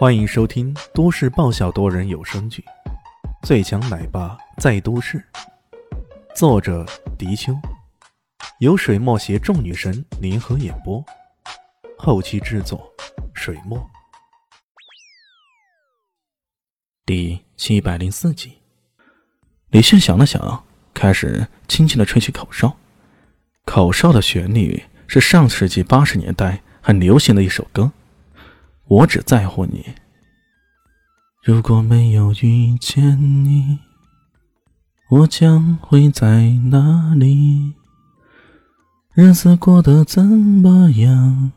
欢迎收听都市爆笑多人有声剧《最强奶爸在都市》，作者：迪秋，由水墨携众女神联合演播，后期制作：水墨。第七百零四集，李炫想了想，开始轻轻的吹起口哨。口哨的旋律是上世纪八十年代很流行的一首歌。我只在乎你。如果没有遇见你，我将会在哪里？日子过得怎么样？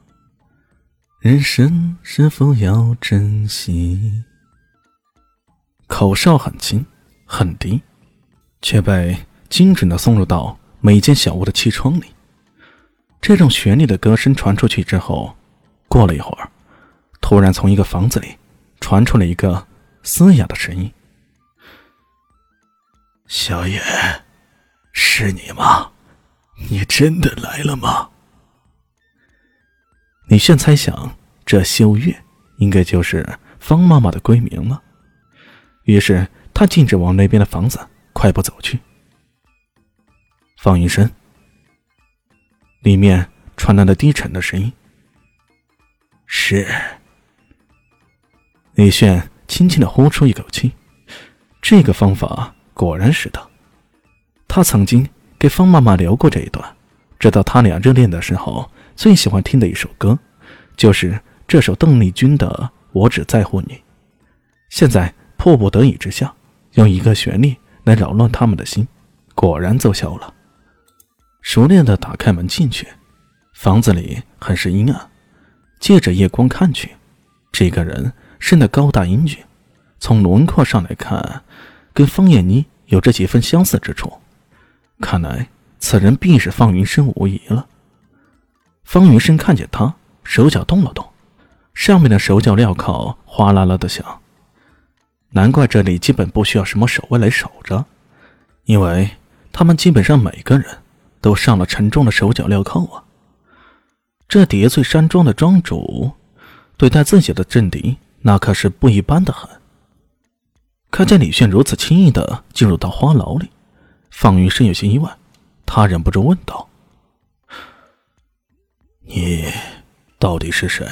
人生是否要珍惜？口哨很轻很低，却被精准的送入到每间小屋的气窗里。这种旋律的歌声传出去之后，过了一会儿。突然，从一个房子里传出了一个嘶哑的声音：“小野，是你吗？你真的来了吗？”李炫猜想，这秀月应该就是方妈妈的闺名了，于是他径直往那边的房子快步走去。方云生，里面传来了低沉的声音：“是。”李炫轻轻的呼出一口气，这个方法果然是的。他曾经给方妈妈留过这一段，直到他俩热恋的时候最喜欢听的一首歌，就是这首邓丽君的《我只在乎你》。现在迫不得已之下，用一个旋律来扰乱他们的心，果然奏效了。熟练的打开门进去，房子里很是阴暗，借着夜光看去，这个人。身的高大英俊，从轮廓上来看，跟方艳妮有着几分相似之处。看来此人必是方云生无疑了。方云生看见他，手脚动了动，上面的手脚镣铐哗啦啦的响。难怪这里基本不需要什么守卫来守着，因为他们基本上每个人都上了沉重的手脚镣铐啊。这叠翠山庄的庄主对待自己的政敌。那可是不一般的很。看见李炫如此轻易的进入到花牢里，方云生有些意外，他忍不住问道：“你到底是谁？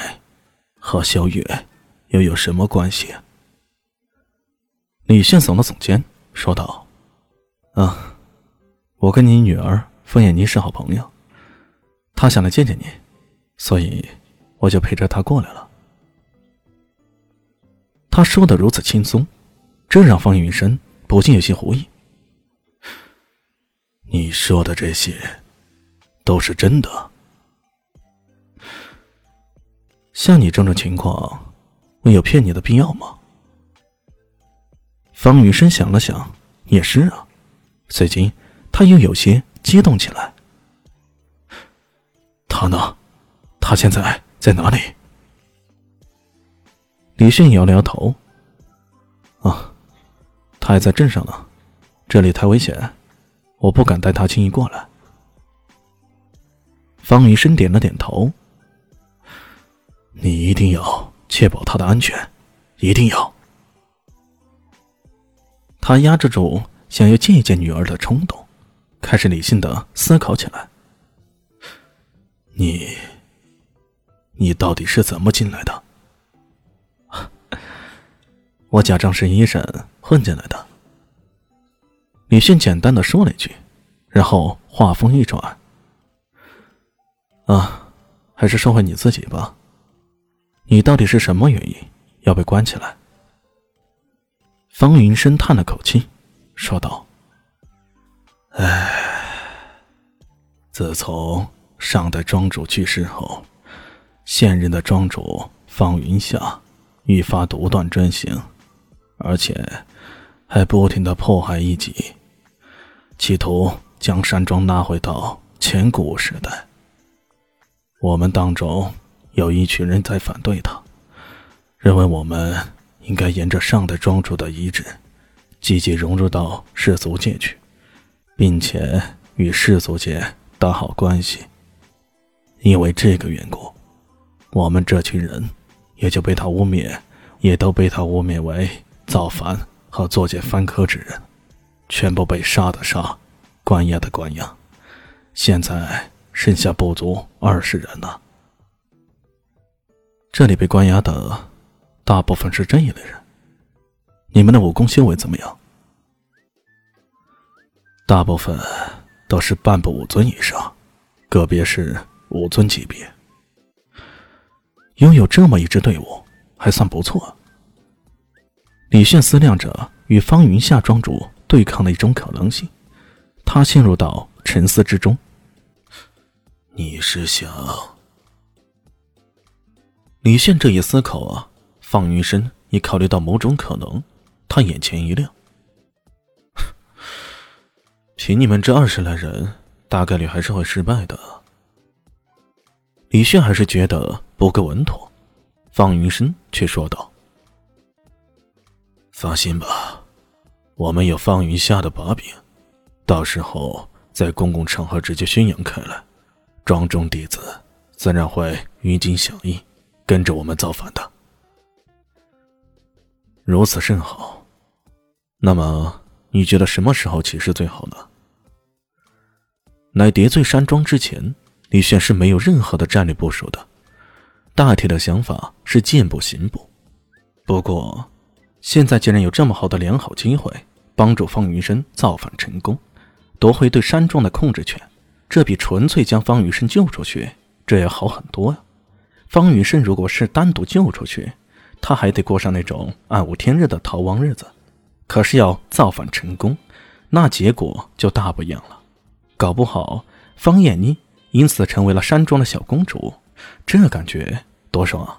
和萧月又有什么关系？”李炫耸了耸肩，说道：“啊，我跟你女儿方艳妮是好朋友，她想来见见你，所以我就陪着她过来了。”他说的如此轻松，这让方云深不禁有些狐疑。你说的这些都是真的？像你这种情况，我有骗你的必要吗？方云深想了想，也是啊。随即，他又有些激动起来。他呢？他现在在哪里？李迅摇了摇头，啊，他还在镇上呢，这里太危险，我不敢带他轻易过来。方云生点了点头，你一定要确保他的安全，一定要。他压制住想要见一见女儿的冲动，开始理性的思考起来。你，你到底是怎么进来的？我假装是医生混进来的。李迅简单的说了一句，然后话锋一转：“啊，还是说回你自己吧。你到底是什么原因要被关起来？”方云深叹了口气，说道：“唉，自从上代庄主去世后，现任的庄主方云霞愈发独断专行。”而且，还不停的迫害异己，企图将山庄拉回到前古时代。我们当中有一群人在反对他，认为我们应该沿着上代庄主的遗志，积极融入到世俗界去，并且与世俗界打好关系。因为这个缘故，我们这群人也就被他污蔑也都被他污蔑为造反和作奸犯科之人，全部被杀的杀，关押的关押，现在剩下不足二十人了。这里被关押的大部分是这一类人。你们的武功修为怎么样？大部分都是半步武尊以上，个别是武尊级别。拥有这么一支队伍，还算不错。李炫思量着与方云夏庄主对抗的一种可能性，他陷入到沉思之中。你是想？李炫这一思考啊，方云深也考虑到某种可能，他眼前一亮。凭你们这二十来人，大概率还是会失败的。李炫还是觉得不够稳妥，方云深却说道：“放心吧，我们有方云下的把柄，到时候在公共场合直接宣扬开来，庄中弟子自然会鸣金响应。”跟着我们造反的，如此甚好。那么，你觉得什么时候起事最好呢？乃叠翠山庄之前，李炫是没有任何的战略部署的，大体的想法是见步行步。不过，现在既然有这么好的良好机会，帮助方云深造反成功，夺回对山庄的控制权，这比纯粹将方云深救出去，这要好很多呀。方云生如果是单独救出去，他还得过上那种暗无天日的逃亡日子。可是要造反成功，那结果就大不一样了。搞不好方艳妮因此成为了山庄的小公主，这感觉多爽啊！